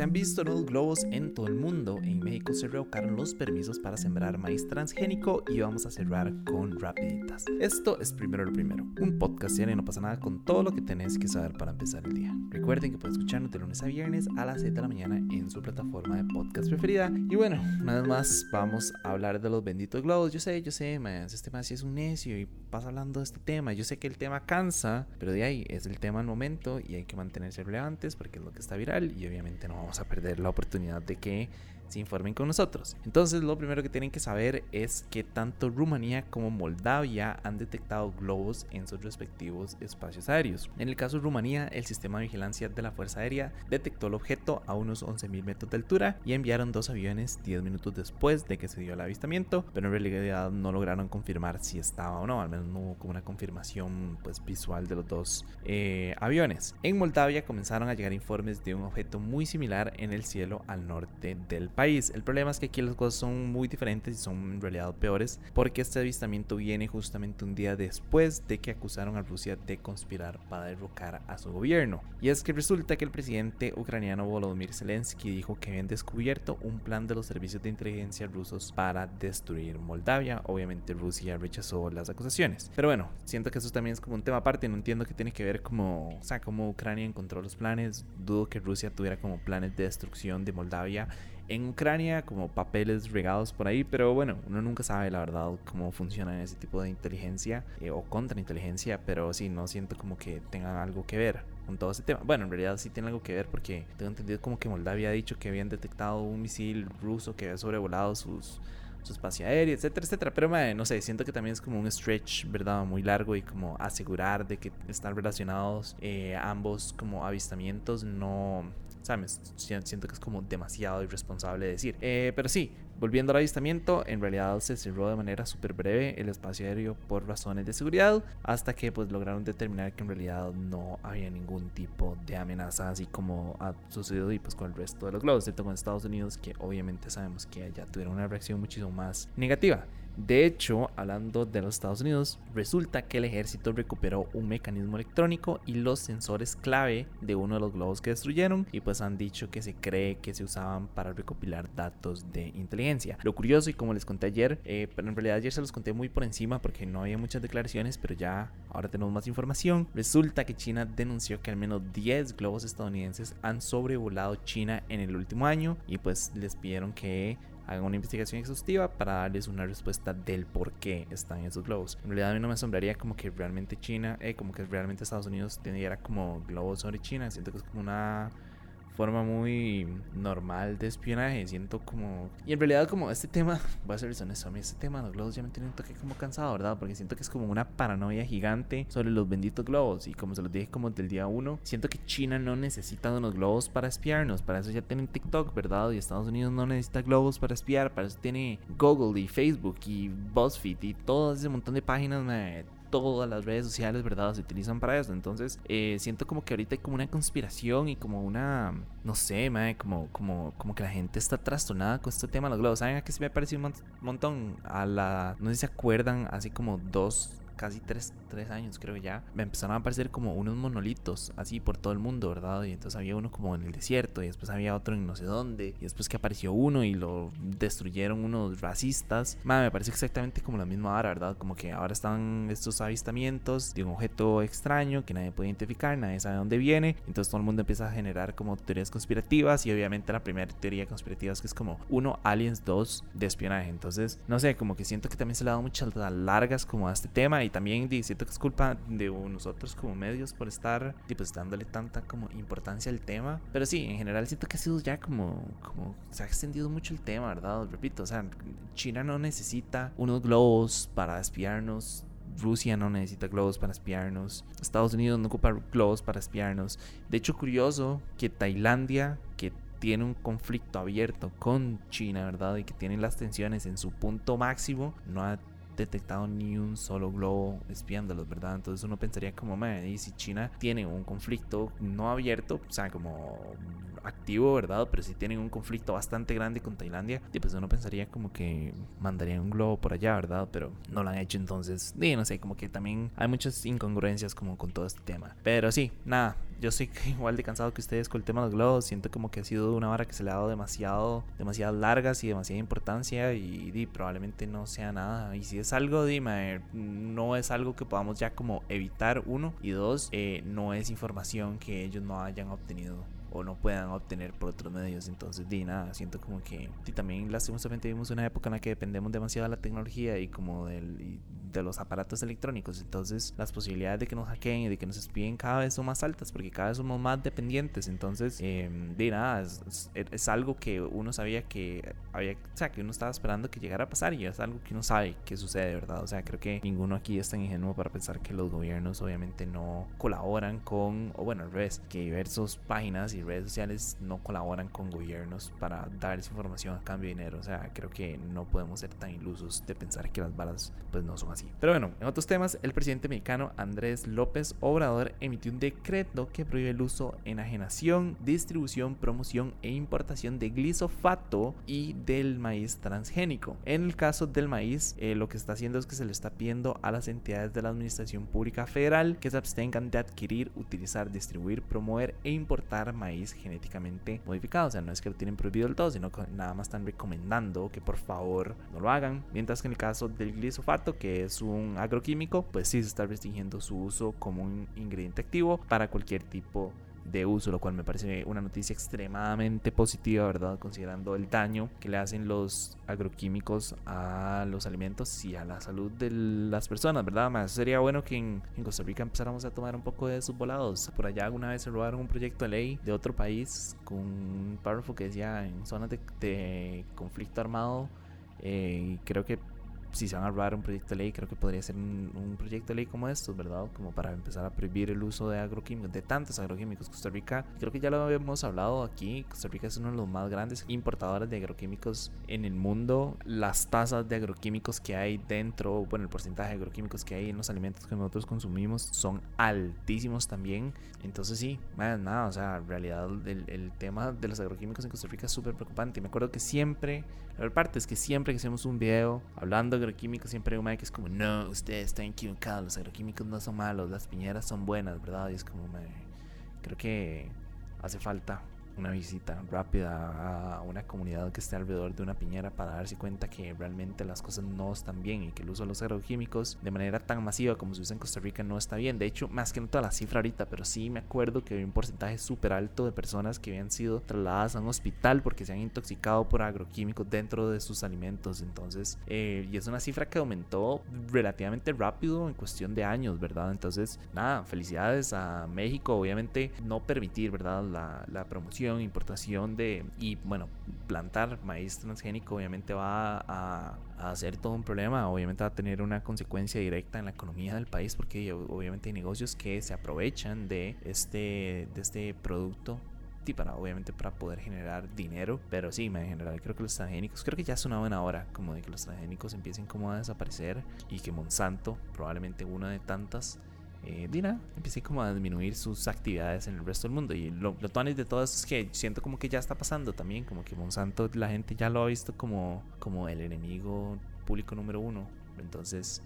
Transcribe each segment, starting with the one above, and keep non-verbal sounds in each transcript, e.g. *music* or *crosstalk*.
Se han visto nuevos globos en todo el mundo. En México se revocaron los permisos para sembrar maíz transgénico y vamos a cerrar con rapiditas. Esto es primero lo primero. Un podcast y no pasa nada con todo lo que tenés que saber para empezar el día. Recuerden que pueden escucharnos de lunes a viernes a las 7 de la mañana en su plataforma de podcast preferida. Y bueno, vez más vamos a hablar de los benditos globos. Yo sé, yo sé, más este más es un necio y pasa hablando de este tema. Yo sé que el tema cansa, pero de ahí es el tema al momento y hay que mantenerse relevantes porque es lo que está viral y obviamente no vamos a perder la oportunidad de que se informen con nosotros. Entonces lo primero que tienen que saber es que tanto Rumanía como Moldavia han detectado globos en sus respectivos espacios aéreos. En el caso de Rumanía, el sistema de vigilancia de la Fuerza Aérea detectó el objeto a unos 11.000 metros de altura y enviaron dos aviones 10 minutos después de que se dio el avistamiento, pero en realidad no lograron confirmar si estaba o no, al menos no hubo como una confirmación pues, visual de los dos eh, aviones. En Moldavia comenzaron a llegar informes de un objeto muy similar en el cielo al norte del país país. El problema es que aquí las cosas son muy diferentes y son en realidad peores porque este avistamiento viene justamente un día después de que acusaron a Rusia de conspirar para derrocar a su gobierno. Y es que resulta que el presidente ucraniano Volodymyr Zelensky dijo que habían descubierto un plan de los servicios de inteligencia rusos para destruir Moldavia. Obviamente Rusia rechazó las acusaciones. Pero bueno, siento que eso también es como un tema aparte. No entiendo qué tiene que ver como, o sea, cómo Ucrania encontró los planes. Dudo que Rusia tuviera como planes de destrucción de Moldavia en Ucrania, como papeles regados por ahí, pero bueno, uno nunca sabe la verdad cómo funciona ese tipo de inteligencia eh, o contrainteligencia, pero sí, no siento como que tengan algo que ver con todo ese tema. Bueno, en realidad sí tiene algo que ver porque tengo entendido como que Moldavia ha dicho que habían detectado un misil ruso que había sobrevolado sus su espacio aéreo, etcétera, etcétera. Pero no sé, siento que también es como un stretch, ¿verdad? Muy largo y como asegurar de que están relacionados eh, ambos como avistamientos, no, ¿sabes? Siento que es como demasiado irresponsable decir. Eh, pero sí, volviendo al avistamiento, en realidad se cerró de manera súper breve el espacio aéreo por razones de seguridad, hasta que pues lograron determinar que en realidad no había ningún tipo de amenaza, así como ha sucedido y pues con el resto de los globos, excepto con Estados Unidos, que obviamente sabemos que allá tuvieron una reacción muchísimo más negativa. De hecho, hablando de los Estados Unidos, resulta que el ejército recuperó un mecanismo electrónico y los sensores clave de uno de los globos que destruyeron y pues han dicho que se cree que se usaban para recopilar datos de inteligencia. Lo curioso y como les conté ayer, eh, pero en realidad ayer se los conté muy por encima porque no había muchas declaraciones, pero ya ahora tenemos más información. Resulta que China denunció que al menos 10 globos estadounidenses han sobrevolado China en el último año y pues les pidieron que hagan una investigación exhaustiva para darles una respuesta del por qué están esos globos. En realidad a mí no me asombraría como que realmente China, eh, como que realmente Estados Unidos teniera como globos sobre China. Siento que es como una forma muy normal de espionaje. Siento como. Y en realidad, como este tema, *laughs* voy a ser honesto, a mí este tema de los globos ya me tiene un toque como cansado, ¿verdad? Porque siento que es como una paranoia gigante sobre los benditos globos. Y como se los dije como del día uno, siento que China no necesita unos globos para espiarnos. Para eso ya tienen TikTok, ¿verdad? Y Estados Unidos no necesita globos para espiar. Para eso tiene Google y Facebook y BuzzFeed y todo ese montón de páginas, todas las redes sociales, ¿verdad? Se utilizan para eso. Entonces, eh, siento como que ahorita hay como una conspiración y como una, no sé, mae, como, como, como que la gente está trastornada con este tema de los globos. ¿Saben a qué se me parecido un montón? A la, no sé si se acuerdan, así como dos casi tres, tres años creo ya, me empezaron a aparecer como unos monolitos así por todo el mundo, ¿verdad? Y entonces había uno como en el desierto y después había otro en no sé dónde y después que apareció uno y lo destruyeron unos racistas. me parece exactamente como la misma hora, ¿verdad? Como que ahora están estos avistamientos de un objeto extraño que nadie puede identificar, nadie sabe dónde viene, entonces todo el mundo empieza a generar como teorías conspirativas y obviamente la primera teoría conspirativa es que es como uno, aliens, dos, de espionaje. Entonces, no sé, como que siento que también se le ha dado muchas largas como a este tema y también siento que es culpa de nosotros como medios por estar pues, dándole tanta como importancia al tema. Pero sí, en general siento que ha sido ya como, como se ha extendido mucho el tema, ¿verdad? Repito, o sea, China no necesita unos globos para espiarnos. Rusia no necesita globos para espiarnos. Estados Unidos no ocupa globos para espiarnos. De hecho, curioso que Tailandia, que tiene un conflicto abierto con China, ¿verdad? Y que tiene las tensiones en su punto máximo, no ha detectado ni un solo globo espiándolos, ¿verdad? Entonces uno pensaría como, y si China tiene un conflicto no abierto, o sea, como activo, ¿verdad? Pero si tienen un conflicto bastante grande con Tailandia, y pues uno pensaría como que mandarían un globo por allá, ¿verdad? Pero no lo han hecho, entonces, y no sé, como que también hay muchas incongruencias como con todo este tema. Pero sí, nada, yo estoy *laughs* igual de cansado que ustedes con el tema de los globos. Siento como que ha sido una vara que se le ha dado demasiado, demasiado largas y demasiada importancia y, probablemente no sea nada. Y si es algo, dime, no es algo que podamos ya como evitar, uno. Y dos, eh, no es información que ellos no hayan obtenido o no puedan obtener por otros medios. Entonces, di nada, siento como que y también lastimosamente vivimos una época en la que dependemos demasiado de la tecnología y como del, de los aparatos electrónicos. Entonces, las posibilidades de que nos hackeen y de que nos espíen cada vez son más altas porque cada vez somos más dependientes. Entonces, eh, di nada, es, es, algo que uno sabía que había, o sea, que uno estaba esperando que llegara a pasar y es algo que uno sabe que sucede, ¿verdad? O sea, creo que ninguno aquí es tan ingenuo para pensar que los gobiernos obviamente no colaboran con, o bueno, al revés, que diversas páginas y redes sociales no colaboran con gobiernos para dar esa información a cambio de dinero. O sea, creo que no podemos ser tan ilusos de pensar que las balas pues no son así. Pero bueno, en otros temas, el presidente mexicano Andrés López Obrador emitió un decreto que prohíbe el uso, enajenación, distribución, promoción e importación de glisofato y del maíz transgénico. En el caso del maíz, eh, lo que está haciendo es que se le está pidiendo a las entidades de la Administración Pública Federal que se abstengan de adquirir, utilizar, distribuir, promover e importar maíz genéticamente modificado. O sea, no es que lo tienen prohibido del todo, sino que nada más están recomendando que por favor no lo hagan. Mientras que en el caso del glisofato, que es un agroquímico, pues sí se está restringiendo su uso como un ingrediente activo para cualquier tipo de de uso, lo cual me parece una noticia extremadamente positiva, ¿verdad? Considerando el daño que le hacen los agroquímicos a los alimentos y a la salud de las personas, ¿verdad? Más sería bueno que en, Costa Rica empezáramos a tomar un poco de esos volados. Por allá alguna vez se robaron un proyecto de ley de otro país con un párrafo que decía en zonas de, conflicto armado. Eh, creo que si se van a robar un proyecto de ley, creo que podría ser un, proyecto de ley como estos, ¿verdad? Como para empezar a prohibir el uso de agroquímicos, de tantos agroquímicos. Costa Rica, creo que ya lo habíamos hablado aquí, Costa Rica es uno de los más grandes importadores de agroquímicos en el mundo. Las tasas de agroquímicos que hay dentro, bueno, el porcentaje de agroquímicos que hay en los alimentos que nosotros consumimos son altísimos también. Entonces sí, nada, o sea, en realidad el, el tema de los agroquímicos en Costa Rica es súper preocupante. Me acuerdo que siempre, la parte es que siempre que hacemos un video hablando agroquímicos siempre hay un que es como, no, ustedes están equivocados, los agroquímicos no son malos, las piñeras son buenas, ¿verdad? Y es como, creo que hace falta una visita rápida a una comunidad que esté alrededor de una piñera para darse cuenta que realmente las cosas no están bien y que el uso de los agroquímicos de manera tan masiva como se usa en Costa Rica no está bien. De hecho, más que no toda la cifra ahorita, pero sí me acuerdo que había un porcentaje súper alto de personas que habían sido trasladadas a un hospital porque se han intoxicado por agroquímicos dentro de sus alimentos. Entonces, eh, y es una cifra que aumentó relativamente rápido en cuestión de años, ¿verdad? Entonces, nada, felicidades a México. Obviamente, no permitir, ¿verdad? La, la promoción importación de y bueno, plantar maíz transgénico obviamente va a, a ser todo un problema, obviamente va a tener una consecuencia directa en la economía del país porque obviamente hay negocios que se aprovechan de este, de este producto y para obviamente para poder generar dinero pero sí en general creo que los transgénicos creo que ya es una buena hora como de que los transgénicos empiecen como a desaparecer y que Monsanto probablemente una de tantas eh, Dina empiece como a disminuir sus actividades en el resto del mundo. Y lo, lo de todo esto es que siento como que ya está pasando también, como que Monsanto la gente ya lo ha visto como, como el enemigo público número uno. Entonces,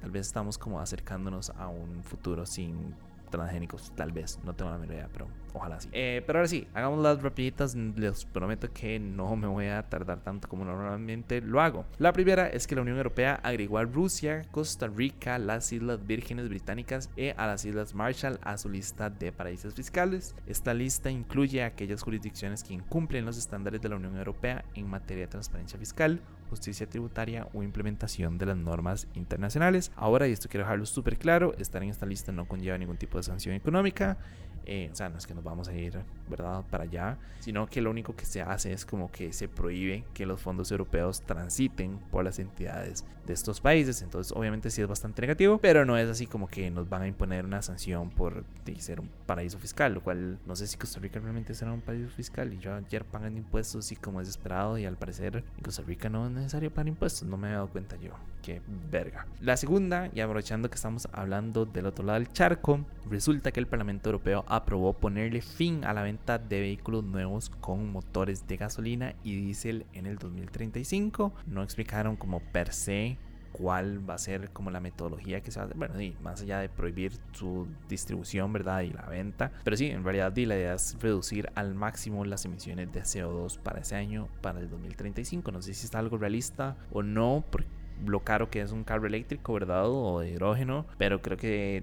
tal vez estamos como acercándonos a un futuro sin transgénicos, tal vez, no tengo la menor idea, pero ojalá sí. Eh, pero ahora sí, hagamos las rapiditas, les prometo que no me voy a tardar tanto como normalmente lo hago. La primera es que la Unión Europea agregó a Rusia, Costa Rica, las Islas Vírgenes Británicas y a las Islas Marshall a su lista de paraísos fiscales. Esta lista incluye aquellas jurisdicciones que incumplen los estándares de la Unión Europea en materia de transparencia fiscal, justicia tributaria o implementación de las normas internacionales. Ahora, y esto quiero dejarlo súper claro, estar en esta lista no conlleva ningún tipo de sanción económica. Eh, o sea, no es que nos vamos a ir, ¿verdad?, para allá, sino que lo único que se hace es como que se prohíbe que los fondos europeos transiten por las entidades de estos países. Entonces, obviamente sí es bastante negativo, pero no es así como que nos van a imponer una sanción por ser un paraíso fiscal, lo cual no sé si Costa Rica realmente será un paraíso fiscal y yo ayer pagan impuestos y como es esperado y al parecer en Costa Rica no es necesario pagar impuestos, no me he dado cuenta yo. Qué verga. La segunda, y aprovechando que estamos hablando del otro lado del charco, resulta que el Parlamento Europeo aprobó ponerle fin a la venta venta de vehículos nuevos con motores de gasolina y diésel en el 2035. No explicaron como per se cuál va a ser como la metodología que se va a hacer. Bueno, sí, más allá de prohibir su distribución, ¿verdad? Y la venta. Pero sí, en realidad la idea es reducir al máximo las emisiones de CO2 para ese año, para el 2035. No sé si está algo realista o no, porque lo caro que es un carro eléctrico, ¿verdad? O de hidrógeno. Pero creo que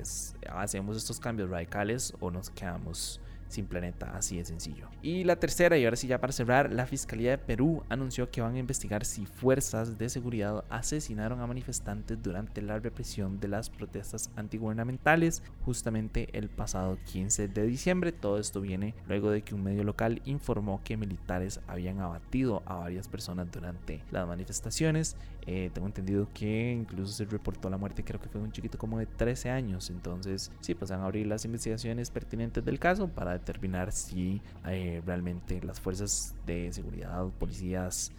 es, hacemos estos cambios radicales o nos quedamos sin planeta, así de sencillo. Y la tercera, y ahora sí ya para cerrar, la Fiscalía de Perú anunció que van a investigar si fuerzas de seguridad asesinaron a manifestantes durante la represión de las protestas antigubernamentales justamente el pasado 15 de diciembre. Todo esto viene luego de que un medio local informó que militares habían abatido a varias personas durante las manifestaciones. Eh, tengo entendido que incluso se reportó la muerte, creo que fue un chiquito como de 13 años. Entonces, sí, pues van a abrir las investigaciones pertinentes del caso para determinar si eh, realmente las fuerzas de seguridad, policías,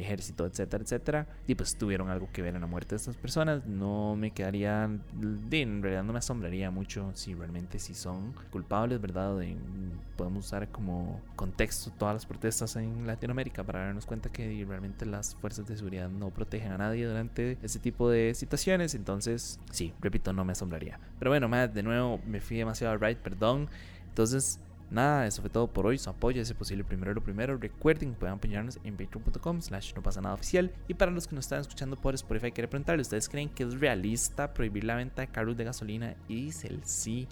ejército, etcétera, etcétera, y pues tuvieron algo que ver en la muerte de estas personas. No me quedaría, en realidad no me asombraría mucho si realmente si son culpables, ¿verdad? podemos usar como contexto todas las protestas en Latinoamérica para darnos cuenta que realmente las fuerzas de seguridad no protegen a nadie durante ese tipo de situaciones. Entonces, sí, repito, no me asombraría. Pero bueno, Matt, de nuevo me fui demasiado right, perdón. Entonces, nada, eso fue todo por hoy. Su apoyo es posible primero lo primero. Recuerden que pueden apoyarnos en patreon.com slash no pasa nada oficial. Y para los que nos están escuchando por Spotify, quiero preguntarle, ¿ustedes creen que es realista prohibir la venta de carros de gasolina y el sí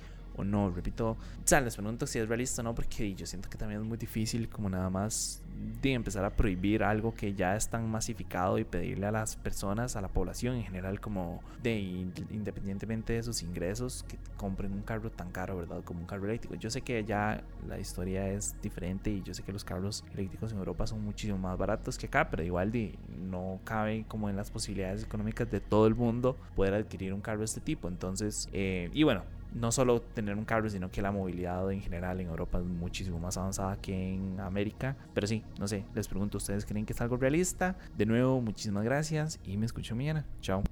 no? Repito, o sea, les pregunto si es realista o no, porque yo siento que también es muy difícil como nada más de empezar a prohibir algo que ya es tan masificado y pedirle a las personas, a la población en general, como de independientemente de sus ingresos, que compren un carro tan caro, ¿verdad? Como un carro eléctrico. Yo sé que ya la historia es diferente y yo sé que los carros eléctricos en Europa son muchísimo más baratos que acá, pero igual de, no cabe como en las posibilidades económicas de todo el mundo poder adquirir un carro de este tipo. Entonces, eh, y bueno, no solo tener un carro, sino que la movilidad en general en Europa es muchísimo más avanzada que en América. Pero sí, no sé, les pregunto, ¿ustedes creen que es algo realista? De nuevo, muchísimas gracias y me escucho mañana. Chao.